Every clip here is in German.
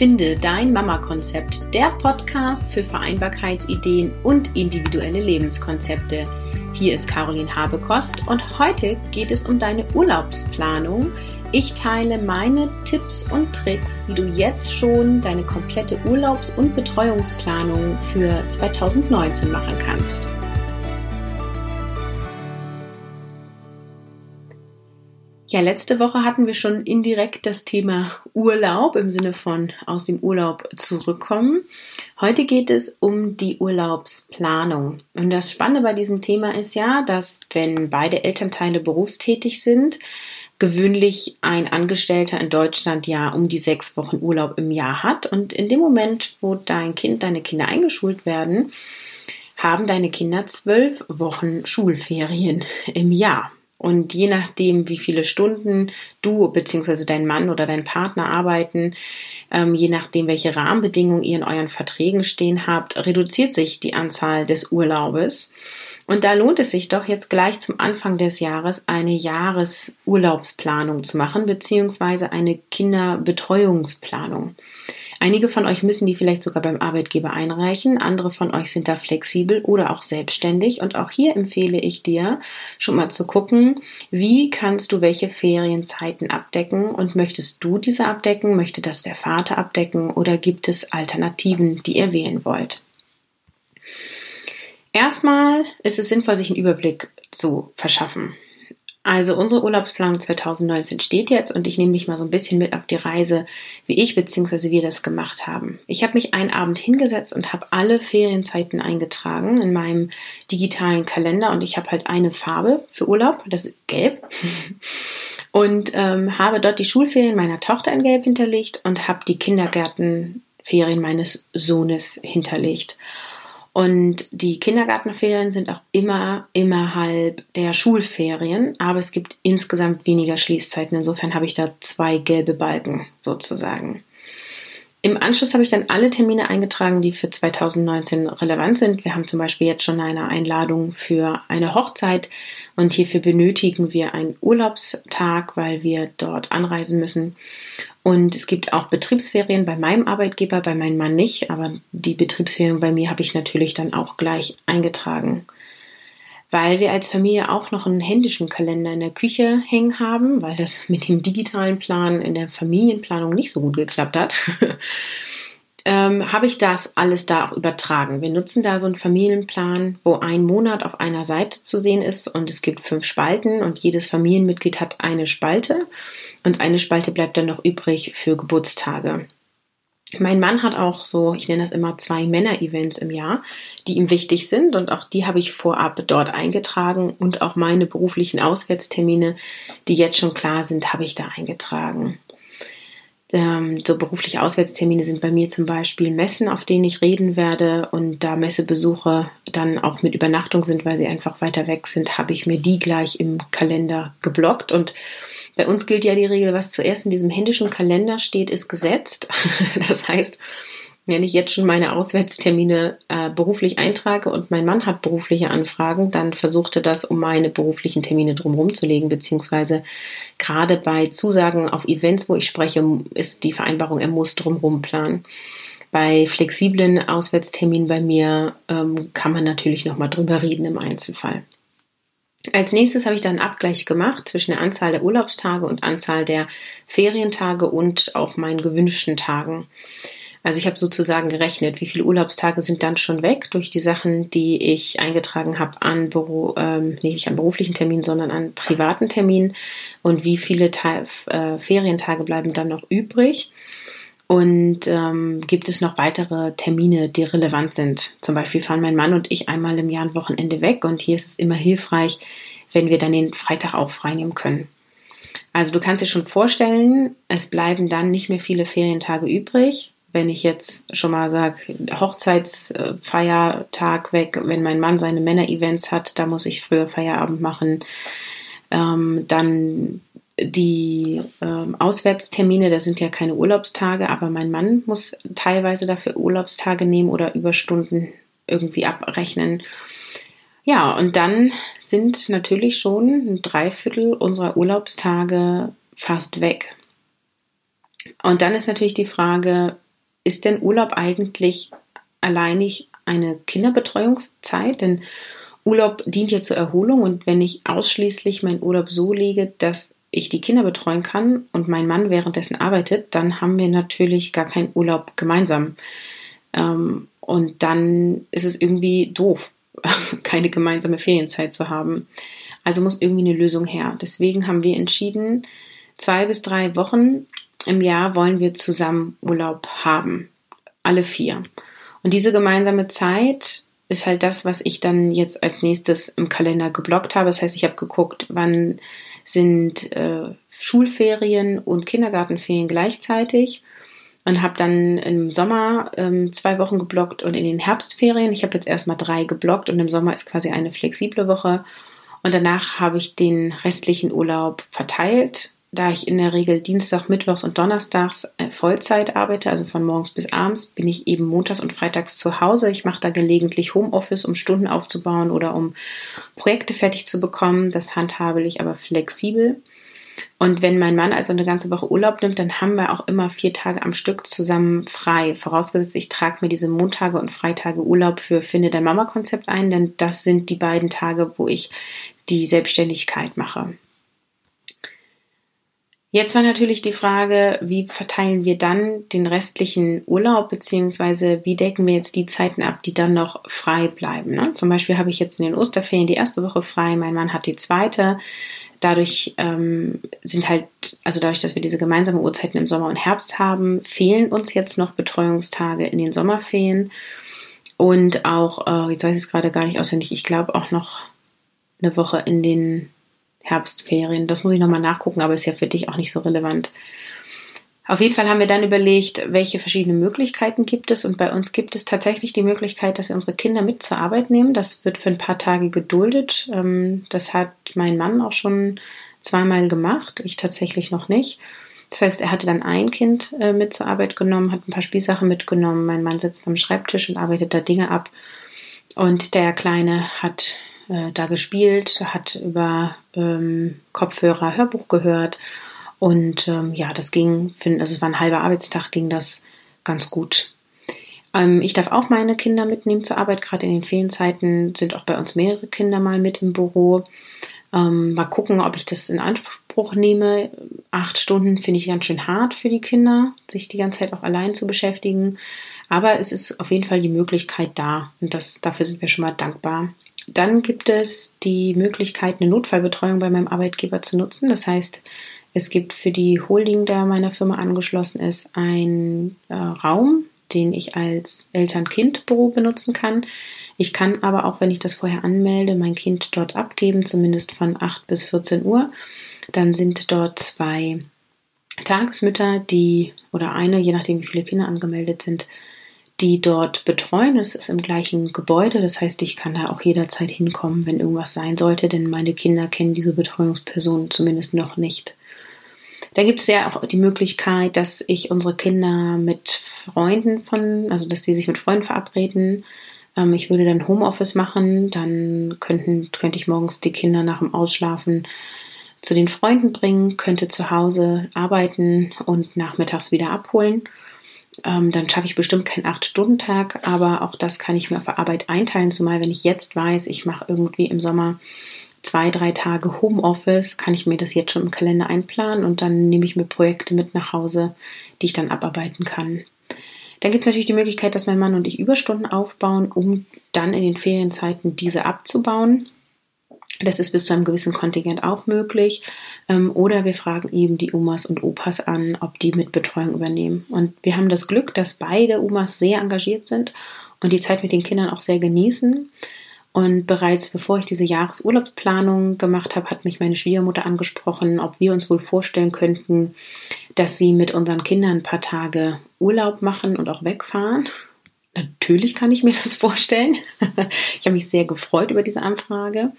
Finde dein Mama-Konzept, der Podcast für Vereinbarkeitsideen und individuelle Lebenskonzepte. Hier ist Caroline Habekost und heute geht es um deine Urlaubsplanung. Ich teile meine Tipps und Tricks, wie du jetzt schon deine komplette Urlaubs- und Betreuungsplanung für 2019 machen kannst. Ja, letzte Woche hatten wir schon indirekt das Thema Urlaub im Sinne von aus dem Urlaub zurückkommen. Heute geht es um die Urlaubsplanung. Und das Spannende bei diesem Thema ist ja, dass wenn beide Elternteile berufstätig sind, gewöhnlich ein Angestellter in Deutschland ja um die sechs Wochen Urlaub im Jahr hat. Und in dem Moment, wo dein Kind, deine Kinder eingeschult werden, haben deine Kinder zwölf Wochen Schulferien im Jahr. Und je nachdem, wie viele Stunden du bzw. dein Mann oder dein Partner arbeiten, ähm, je nachdem, welche Rahmenbedingungen ihr in euren Verträgen stehen habt, reduziert sich die Anzahl des Urlaubes. Und da lohnt es sich doch jetzt gleich zum Anfang des Jahres eine Jahresurlaubsplanung zu machen, beziehungsweise eine Kinderbetreuungsplanung. Einige von euch müssen die vielleicht sogar beim Arbeitgeber einreichen, andere von euch sind da flexibel oder auch selbstständig. Und auch hier empfehle ich dir, schon mal zu gucken, wie kannst du welche Ferienzeiten abdecken und möchtest du diese abdecken, möchte das der Vater abdecken oder gibt es Alternativen, die ihr wählen wollt. Erstmal ist es sinnvoll, sich einen Überblick zu verschaffen. Also unsere Urlaubsplanung 2019 steht jetzt und ich nehme dich mal so ein bisschen mit auf die Reise, wie ich bzw. wir das gemacht haben. Ich habe mich einen Abend hingesetzt und habe alle Ferienzeiten eingetragen in meinem digitalen Kalender und ich habe halt eine Farbe für Urlaub, das ist gelb. Und ähm, habe dort die Schulferien meiner Tochter in gelb hinterlegt und habe die Kindergärtenferien meines Sohnes hinterlegt. Und die Kindergartenferien sind auch immer innerhalb der Schulferien, aber es gibt insgesamt weniger Schließzeiten. Insofern habe ich da zwei gelbe Balken sozusagen. Im Anschluss habe ich dann alle Termine eingetragen, die für 2019 relevant sind. Wir haben zum Beispiel jetzt schon eine Einladung für eine Hochzeit und hierfür benötigen wir einen Urlaubstag, weil wir dort anreisen müssen. Und es gibt auch Betriebsferien bei meinem Arbeitgeber, bei meinem Mann nicht, aber die Betriebsferien bei mir habe ich natürlich dann auch gleich eingetragen weil wir als Familie auch noch einen händischen Kalender in der Küche hängen haben, weil das mit dem digitalen Plan in der Familienplanung nicht so gut geklappt hat. Ähm, habe ich das alles da auch übertragen. Wir nutzen da so einen Familienplan, wo ein Monat auf einer Seite zu sehen ist und es gibt fünf Spalten und jedes Familienmitglied hat eine Spalte und eine Spalte bleibt dann noch übrig für Geburtstage. Mein Mann hat auch so, ich nenne das immer zwei Männer-Events im Jahr, die ihm wichtig sind und auch die habe ich vorab dort eingetragen und auch meine beruflichen Auswärtstermine, die jetzt schon klar sind, habe ich da eingetragen. Ähm, so berufliche Auswärtstermine sind bei mir zum Beispiel Messen, auf denen ich reden werde und da Messebesuche dann auch mit Übernachtung sind, weil sie einfach weiter weg sind, habe ich mir die gleich im Kalender geblockt und bei uns gilt ja die Regel, was zuerst in diesem händischen Kalender steht, ist gesetzt. Das heißt, wenn ich jetzt schon meine Auswärtstermine äh, beruflich eintrage und mein Mann hat berufliche Anfragen, dann versuchte das, um meine beruflichen Termine drumherum zu legen, beziehungsweise gerade bei Zusagen auf Events, wo ich spreche, ist die Vereinbarung, er muss drumherum planen. Bei flexiblen Auswärtsterminen bei mir ähm, kann man natürlich nochmal drüber reden im Einzelfall. Als nächstes habe ich dann einen Abgleich gemacht zwischen der Anzahl der Urlaubstage und Anzahl der Ferientage und auch meinen gewünschten Tagen. Also ich habe sozusagen gerechnet, wie viele Urlaubstage sind dann schon weg durch die Sachen, die ich eingetragen habe an Büro, ähm, nicht an beruflichen Terminen, sondern an privaten Terminen und wie viele Te äh, Ferientage bleiben dann noch übrig. Und ähm, gibt es noch weitere Termine, die relevant sind? Zum Beispiel fahren mein Mann und ich einmal im Jahr ein Wochenende weg und hier ist es immer hilfreich, wenn wir dann den Freitag auch freinehmen können. Also du kannst dir schon vorstellen, es bleiben dann nicht mehr viele Ferientage übrig. Wenn ich jetzt schon mal sage, Hochzeitsfeiertag weg, wenn mein Mann seine Männer-Events hat, da muss ich früher Feierabend machen. Ähm, dann die ähm, Auswärtstermine, das sind ja keine Urlaubstage, aber mein Mann muss teilweise dafür Urlaubstage nehmen oder Überstunden irgendwie abrechnen. Ja, und dann sind natürlich schon ein Dreiviertel unserer Urlaubstage fast weg. Und dann ist natürlich die Frage, ist denn Urlaub eigentlich alleinig eine Kinderbetreuungszeit? Denn Urlaub dient ja zur Erholung und wenn ich ausschließlich meinen Urlaub so lege, dass ich die Kinder betreuen kann und mein Mann währenddessen arbeitet, dann haben wir natürlich gar keinen Urlaub gemeinsam. Ähm, und dann ist es irgendwie doof, keine gemeinsame Ferienzeit zu haben. Also muss irgendwie eine Lösung her. Deswegen haben wir entschieden, zwei bis drei Wochen im Jahr wollen wir zusammen Urlaub haben. Alle vier. Und diese gemeinsame Zeit ist halt das, was ich dann jetzt als nächstes im Kalender geblockt habe. Das heißt, ich habe geguckt, wann sind äh, Schulferien und Kindergartenferien gleichzeitig und habe dann im Sommer ähm, zwei Wochen geblockt und in den Herbstferien. Ich habe jetzt erstmal drei geblockt und im Sommer ist quasi eine flexible Woche. Und danach habe ich den restlichen Urlaub verteilt da ich in der Regel Dienstag, Mittwochs und Donnerstags äh, Vollzeit arbeite, also von morgens bis abends, bin ich eben montags und freitags zu Hause. Ich mache da gelegentlich Homeoffice, um Stunden aufzubauen oder um Projekte fertig zu bekommen. Das handhabe ich aber flexibel. Und wenn mein Mann also eine ganze Woche Urlaub nimmt, dann haben wir auch immer vier Tage am Stück zusammen frei. Vorausgesetzt, ich trage mir diese Montage und Freitage Urlaub für Finde dein Mama-Konzept ein, denn das sind die beiden Tage, wo ich die Selbstständigkeit mache. Jetzt war natürlich die Frage, wie verteilen wir dann den restlichen Urlaub, beziehungsweise wie decken wir jetzt die Zeiten ab, die dann noch frei bleiben. Ne? Zum Beispiel habe ich jetzt in den Osterferien die erste Woche frei, mein Mann hat die zweite. Dadurch ähm, sind halt, also dadurch, dass wir diese gemeinsamen Uhrzeiten im Sommer und Herbst haben, fehlen uns jetzt noch Betreuungstage in den Sommerferien. Und auch, äh, jetzt weiß ich es gerade gar nicht auswendig, ich glaube auch noch eine Woche in den Herbstferien. Das muss ich nochmal nachgucken, aber ist ja für dich auch nicht so relevant. Auf jeden Fall haben wir dann überlegt, welche verschiedenen Möglichkeiten gibt es. Und bei uns gibt es tatsächlich die Möglichkeit, dass wir unsere Kinder mit zur Arbeit nehmen. Das wird für ein paar Tage geduldet. Ähm, das hat mein Mann auch schon zweimal gemacht, ich tatsächlich noch nicht. Das heißt, er hatte dann ein Kind äh, mit zur Arbeit genommen, hat ein paar Spielsachen mitgenommen. Mein Mann sitzt am Schreibtisch und arbeitet da Dinge ab. Und der Kleine hat äh, da gespielt, hat über ähm, Kopfhörer Hörbuch gehört und ähm, ja, das ging, also es war ein halber Arbeitstag, ging das ganz gut. Ähm, ich darf auch meine Kinder mitnehmen zur Arbeit, gerade in den Ferienzeiten sind auch bei uns mehrere Kinder mal mit im Büro. Ähm, mal gucken, ob ich das in Anspruch nehme. Acht Stunden finde ich ganz schön hart für die Kinder, sich die ganze Zeit auch allein zu beschäftigen. Aber es ist auf jeden Fall die Möglichkeit da und das, dafür sind wir schon mal dankbar. Dann gibt es die Möglichkeit, eine Notfallbetreuung bei meinem Arbeitgeber zu nutzen. Das heißt, es gibt für die Holding, der meiner Firma angeschlossen ist, einen äh, Raum, den ich als Eltern-Kind-Büro benutzen kann. Ich kann aber auch, wenn ich das vorher anmelde, mein Kind dort abgeben, zumindest von 8 bis 14 Uhr. Dann sind dort zwei Tagesmütter, die oder eine, je nachdem wie viele Kinder angemeldet sind, die dort betreuen. Es ist im gleichen Gebäude, das heißt, ich kann da auch jederzeit hinkommen, wenn irgendwas sein sollte, denn meine Kinder kennen diese Betreuungsperson zumindest noch nicht. Da gibt es ja auch die Möglichkeit, dass ich unsere Kinder mit Freunden von, also dass die sich mit Freunden verabreden. Ähm, ich würde dann Homeoffice machen, dann könnten, könnte ich morgens die Kinder nach dem Ausschlafen zu den Freunden bringen, könnte zu Hause arbeiten und nachmittags wieder abholen. Ähm, dann schaffe ich bestimmt keinen 8-Stunden-Tag, aber auch das kann ich mir auf der Arbeit einteilen, zumal wenn ich jetzt weiß, ich mache irgendwie im Sommer zwei, drei Tage Homeoffice, kann ich mir das jetzt schon im Kalender einplanen und dann nehme ich mir Projekte mit nach Hause, die ich dann abarbeiten kann. Dann gibt es natürlich die Möglichkeit, dass mein Mann und ich Überstunden aufbauen, um dann in den Ferienzeiten diese abzubauen. Das ist bis zu einem gewissen Kontingent auch möglich. Ähm, oder wir fragen eben die Omas und Opas an, ob die mit Betreuung übernehmen. Und wir haben das Glück, dass beide Omas sehr engagiert sind und die Zeit mit den Kindern auch sehr genießen. Und bereits bevor ich diese Jahresurlaubsplanung gemacht habe, hat mich meine Schwiegermutter angesprochen, ob wir uns wohl vorstellen könnten, dass sie mit unseren Kindern ein paar Tage Urlaub machen und auch wegfahren. Natürlich kann ich mir das vorstellen. ich habe mich sehr gefreut über diese Anfrage.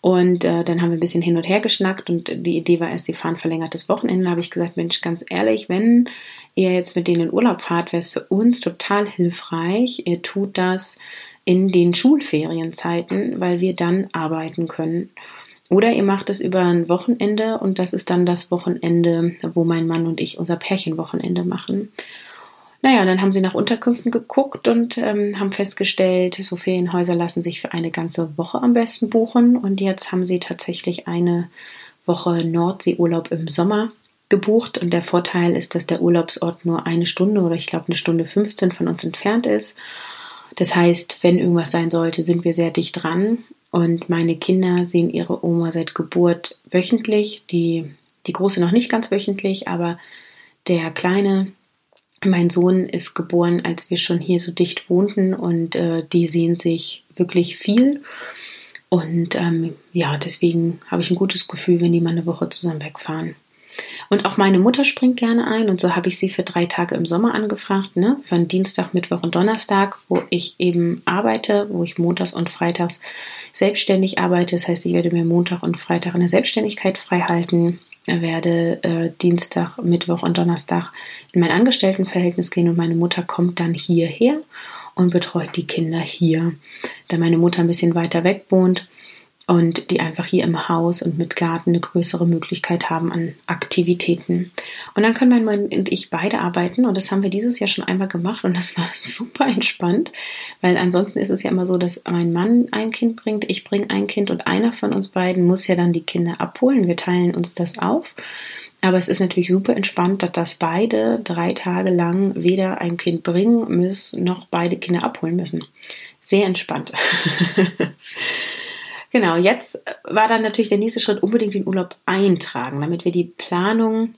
Und äh, dann haben wir ein bisschen hin und her geschnackt und die Idee war erst, sie fahren verlängertes Wochenende. Da habe ich gesagt, Mensch, ganz ehrlich, wenn ihr jetzt mit denen in Urlaub fahrt, wäre es für uns total hilfreich. Ihr tut das in den Schulferienzeiten, weil wir dann arbeiten können. Oder ihr macht es über ein Wochenende und das ist dann das Wochenende, wo mein Mann und ich unser Pärchenwochenende machen. Naja, dann haben sie nach Unterkünften geguckt und ähm, haben festgestellt, so Ferienhäuser lassen sich für eine ganze Woche am besten buchen. Und jetzt haben sie tatsächlich eine Woche Nordseeurlaub im Sommer gebucht. Und der Vorteil ist, dass der Urlaubsort nur eine Stunde oder ich glaube eine Stunde 15 von uns entfernt ist. Das heißt, wenn irgendwas sein sollte, sind wir sehr dicht dran. Und meine Kinder sehen ihre Oma seit Geburt wöchentlich. Die, die große noch nicht ganz wöchentlich, aber der kleine mein Sohn ist geboren, als wir schon hier so dicht wohnten und äh, die sehen sich wirklich viel. Und ähm, ja, deswegen habe ich ein gutes Gefühl, wenn die mal eine Woche zusammen wegfahren. Und auch meine Mutter springt gerne ein und so habe ich sie für drei Tage im Sommer angefragt, ne? Von Dienstag, Mittwoch und Donnerstag, wo ich eben arbeite, wo ich montags und freitags selbstständig arbeite. Das heißt, ich werde mir Montag und Freitag in der Selbstständigkeit frei halten werde äh, Dienstag, Mittwoch und Donnerstag in mein Angestelltenverhältnis gehen und meine Mutter kommt dann hierher und betreut die Kinder hier. Da meine Mutter ein bisschen weiter weg wohnt, und die einfach hier im Haus und mit Garten eine größere Möglichkeit haben an Aktivitäten. Und dann können mein Mann und ich beide arbeiten und das haben wir dieses Jahr schon einmal gemacht und das war super entspannt, weil ansonsten ist es ja immer so, dass mein Mann ein Kind bringt, ich bringe ein Kind und einer von uns beiden muss ja dann die Kinder abholen. Wir teilen uns das auf. Aber es ist natürlich super entspannt, dass beide drei Tage lang weder ein Kind bringen müssen, noch beide Kinder abholen müssen. Sehr entspannt. Genau, jetzt war dann natürlich der nächste Schritt unbedingt den Urlaub eintragen, damit wir die Planung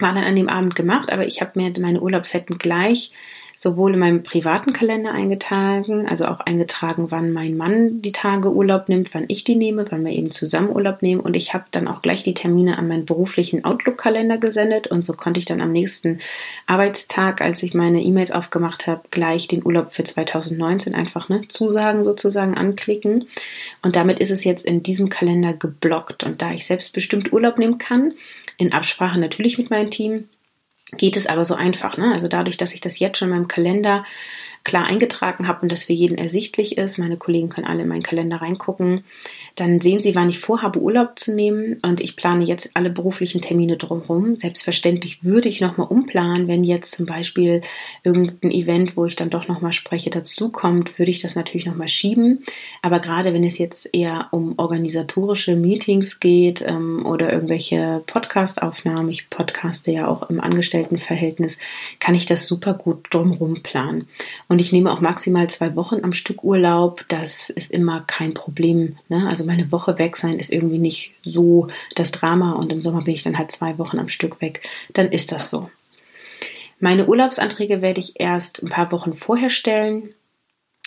war dann an dem Abend gemacht, aber ich habe mir meine Urlaubszeiten gleich sowohl in meinem privaten Kalender eingetragen, also auch eingetragen, wann mein Mann die Tage Urlaub nimmt, wann ich die nehme, wann wir eben zusammen Urlaub nehmen. Und ich habe dann auch gleich die Termine an meinen beruflichen Outlook-Kalender gesendet. Und so konnte ich dann am nächsten Arbeitstag, als ich meine E-Mails aufgemacht habe, gleich den Urlaub für 2019 einfach ne, Zusagen sozusagen anklicken. Und damit ist es jetzt in diesem Kalender geblockt. Und da ich selbstbestimmt Urlaub nehmen kann, in Absprache natürlich mit meinem Team, geht es aber so einfach. Ne? Also dadurch, dass ich das jetzt schon in meinem Kalender klar eingetragen habe und das für jeden ersichtlich ist, meine Kollegen können alle in meinen Kalender reingucken, dann sehen Sie, wann ich vorhabe, Urlaub zu nehmen und ich plane jetzt alle beruflichen Termine drumherum. Selbstverständlich würde ich nochmal umplanen, wenn jetzt zum Beispiel irgendein Event, wo ich dann doch nochmal spreche, dazukommt, würde ich das natürlich nochmal schieben. Aber gerade wenn es jetzt eher um organisatorische Meetings geht ähm, oder irgendwelche Podcast-Aufnahmen, ich podcaste ja auch im Angestelltenverhältnis, kann ich das super gut drumherum planen. Und ich nehme auch maximal zwei Wochen am Stück Urlaub. Das ist immer kein Problem. Ne? Also meine Woche weg sein ist irgendwie nicht so das Drama und im Sommer bin ich dann halt zwei Wochen am Stück weg. Dann ist das so. Meine Urlaubsanträge werde ich erst ein paar Wochen vorher stellen.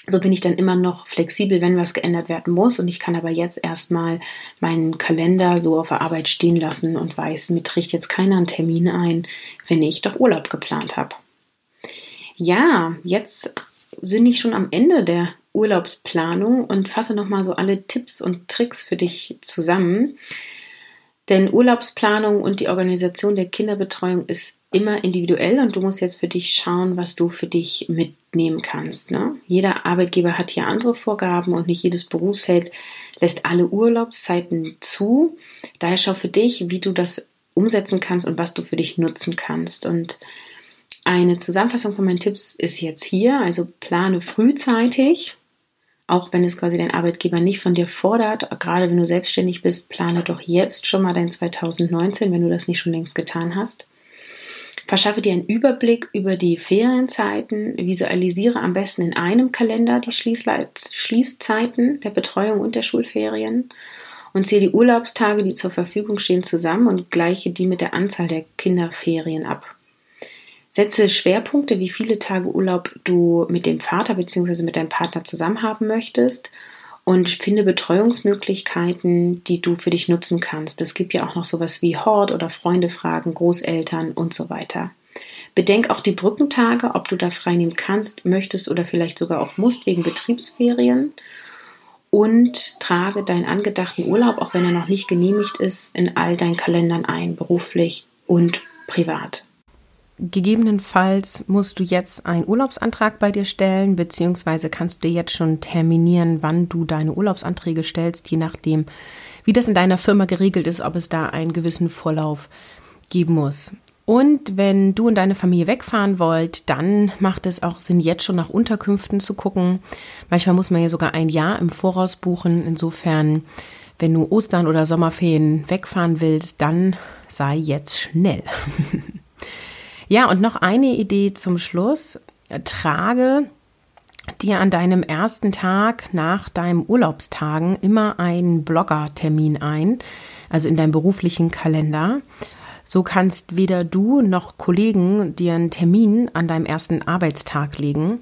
So bin ich dann immer noch flexibel, wenn was geändert werden muss. Und ich kann aber jetzt erstmal meinen Kalender so auf der Arbeit stehen lassen und weiß, mir trägt jetzt keiner einen Termin ein, wenn ich doch Urlaub geplant habe. Ja, jetzt sind ich schon am Ende der Urlaubsplanung und fasse nochmal so alle Tipps und Tricks für dich zusammen. Denn Urlaubsplanung und die Organisation der Kinderbetreuung ist immer individuell und du musst jetzt für dich schauen, was du für dich mitnehmen kannst. Ne? Jeder Arbeitgeber hat hier andere Vorgaben und nicht jedes Berufsfeld lässt alle Urlaubszeiten zu. Daher schau für dich, wie du das umsetzen kannst und was du für dich nutzen kannst. Und eine Zusammenfassung von meinen Tipps ist jetzt hier. Also plane frühzeitig, auch wenn es quasi dein Arbeitgeber nicht von dir fordert, gerade wenn du selbstständig bist, plane doch jetzt schon mal dein 2019, wenn du das nicht schon längst getan hast. Verschaffe dir einen Überblick über die Ferienzeiten, visualisiere am besten in einem Kalender die Schließzeiten der Betreuung und der Schulferien und zähle die Urlaubstage, die zur Verfügung stehen, zusammen und gleiche die mit der Anzahl der Kinderferien ab. Setze Schwerpunkte, wie viele Tage Urlaub du mit dem Vater bzw. mit deinem Partner zusammen haben möchtest und finde Betreuungsmöglichkeiten, die du für dich nutzen kannst. Es gibt ja auch noch sowas wie Hort oder Freunde fragen, Großeltern und so weiter. Bedenk auch die Brückentage, ob du da freinehmen kannst, möchtest oder vielleicht sogar auch musst wegen Betriebsferien. Und trage deinen angedachten Urlaub, auch wenn er noch nicht genehmigt ist, in all deinen Kalendern ein, beruflich und privat. Gegebenenfalls musst du jetzt einen Urlaubsantrag bei dir stellen, beziehungsweise kannst du jetzt schon terminieren, wann du deine Urlaubsanträge stellst, je nachdem, wie das in deiner Firma geregelt ist, ob es da einen gewissen Vorlauf geben muss. Und wenn du und deine Familie wegfahren wollt, dann macht es auch Sinn, jetzt schon nach Unterkünften zu gucken. Manchmal muss man ja sogar ein Jahr im Voraus buchen. Insofern, wenn du Ostern oder Sommerferien wegfahren willst, dann sei jetzt schnell. ja, und noch eine Idee zum Schluss. Trage dir an deinem ersten Tag nach deinem Urlaubstagen immer einen Blogger-Termin ein, also in deinem beruflichen Kalender. So kannst weder du noch Kollegen dir einen Termin an deinem ersten Arbeitstag legen.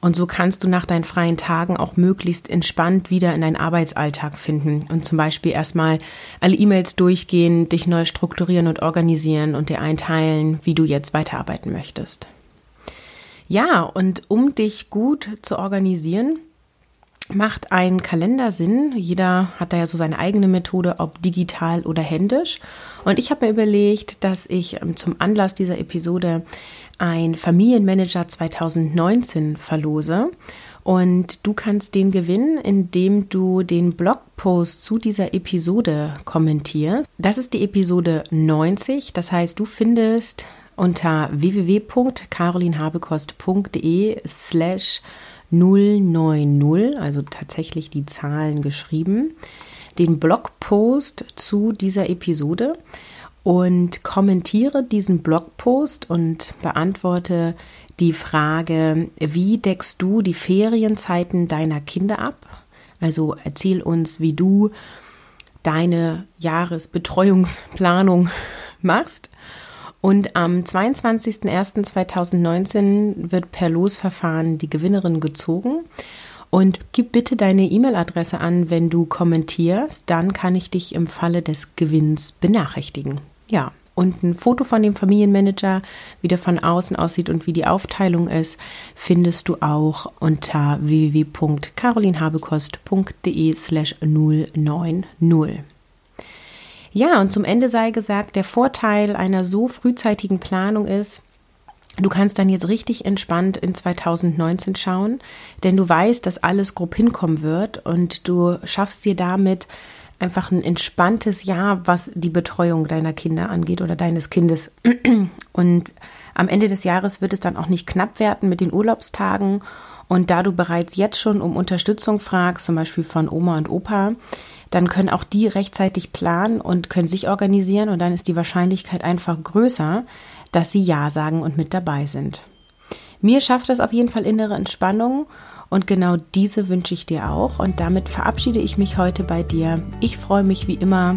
Und so kannst du nach deinen freien Tagen auch möglichst entspannt wieder in deinen Arbeitsalltag finden und zum Beispiel erstmal alle E-Mails durchgehen, dich neu strukturieren und organisieren und dir einteilen, wie du jetzt weiterarbeiten möchtest. Ja, und um dich gut zu organisieren, macht ein Kalender Sinn. Jeder hat da ja so seine eigene Methode, ob digital oder händisch. Und ich habe mir überlegt, dass ich ähm, zum Anlass dieser Episode ein Familienmanager 2019 verlose. Und du kannst den gewinnen, indem du den Blogpost zu dieser Episode kommentierst. Das ist die Episode 90. Das heißt, du findest unter www.carolinhabekost.de slash 090, also tatsächlich die Zahlen geschrieben, den Blogpost zu dieser Episode und kommentiere diesen Blogpost und beantworte die Frage, wie deckst du die Ferienzeiten deiner Kinder ab? Also erzähl uns, wie du deine Jahresbetreuungsplanung machst und am 22.01.2019 wird per Losverfahren die Gewinnerin gezogen. Und gib bitte deine E-Mail-Adresse an, wenn du kommentierst. Dann kann ich dich im Falle des Gewinns benachrichtigen. Ja, und ein Foto von dem Familienmanager, wie der von außen aussieht und wie die Aufteilung ist, findest du auch unter www.carolinhabekost.de slash 090. Ja, und zum Ende sei gesagt, der Vorteil einer so frühzeitigen Planung ist, Du kannst dann jetzt richtig entspannt in 2019 schauen, denn du weißt, dass alles grob hinkommen wird und du schaffst dir damit einfach ein entspanntes Jahr, was die Betreuung deiner Kinder angeht oder deines Kindes. Und am Ende des Jahres wird es dann auch nicht knapp werden mit den Urlaubstagen. Und da du bereits jetzt schon um Unterstützung fragst, zum Beispiel von Oma und Opa, dann können auch die rechtzeitig planen und können sich organisieren und dann ist die Wahrscheinlichkeit einfach größer, dass sie Ja sagen und mit dabei sind. Mir schafft das auf jeden Fall innere Entspannung und genau diese wünsche ich dir auch und damit verabschiede ich mich heute bei dir. Ich freue mich wie immer,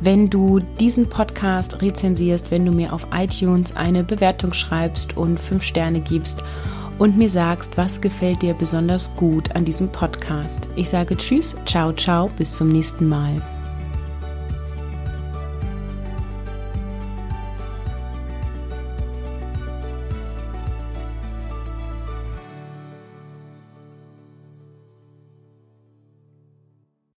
wenn du diesen Podcast rezensierst, wenn du mir auf iTunes eine Bewertung schreibst und fünf Sterne gibst und mir sagst, was gefällt dir besonders gut an diesem Podcast. Ich sage Tschüss, ciao, ciao, bis zum nächsten Mal.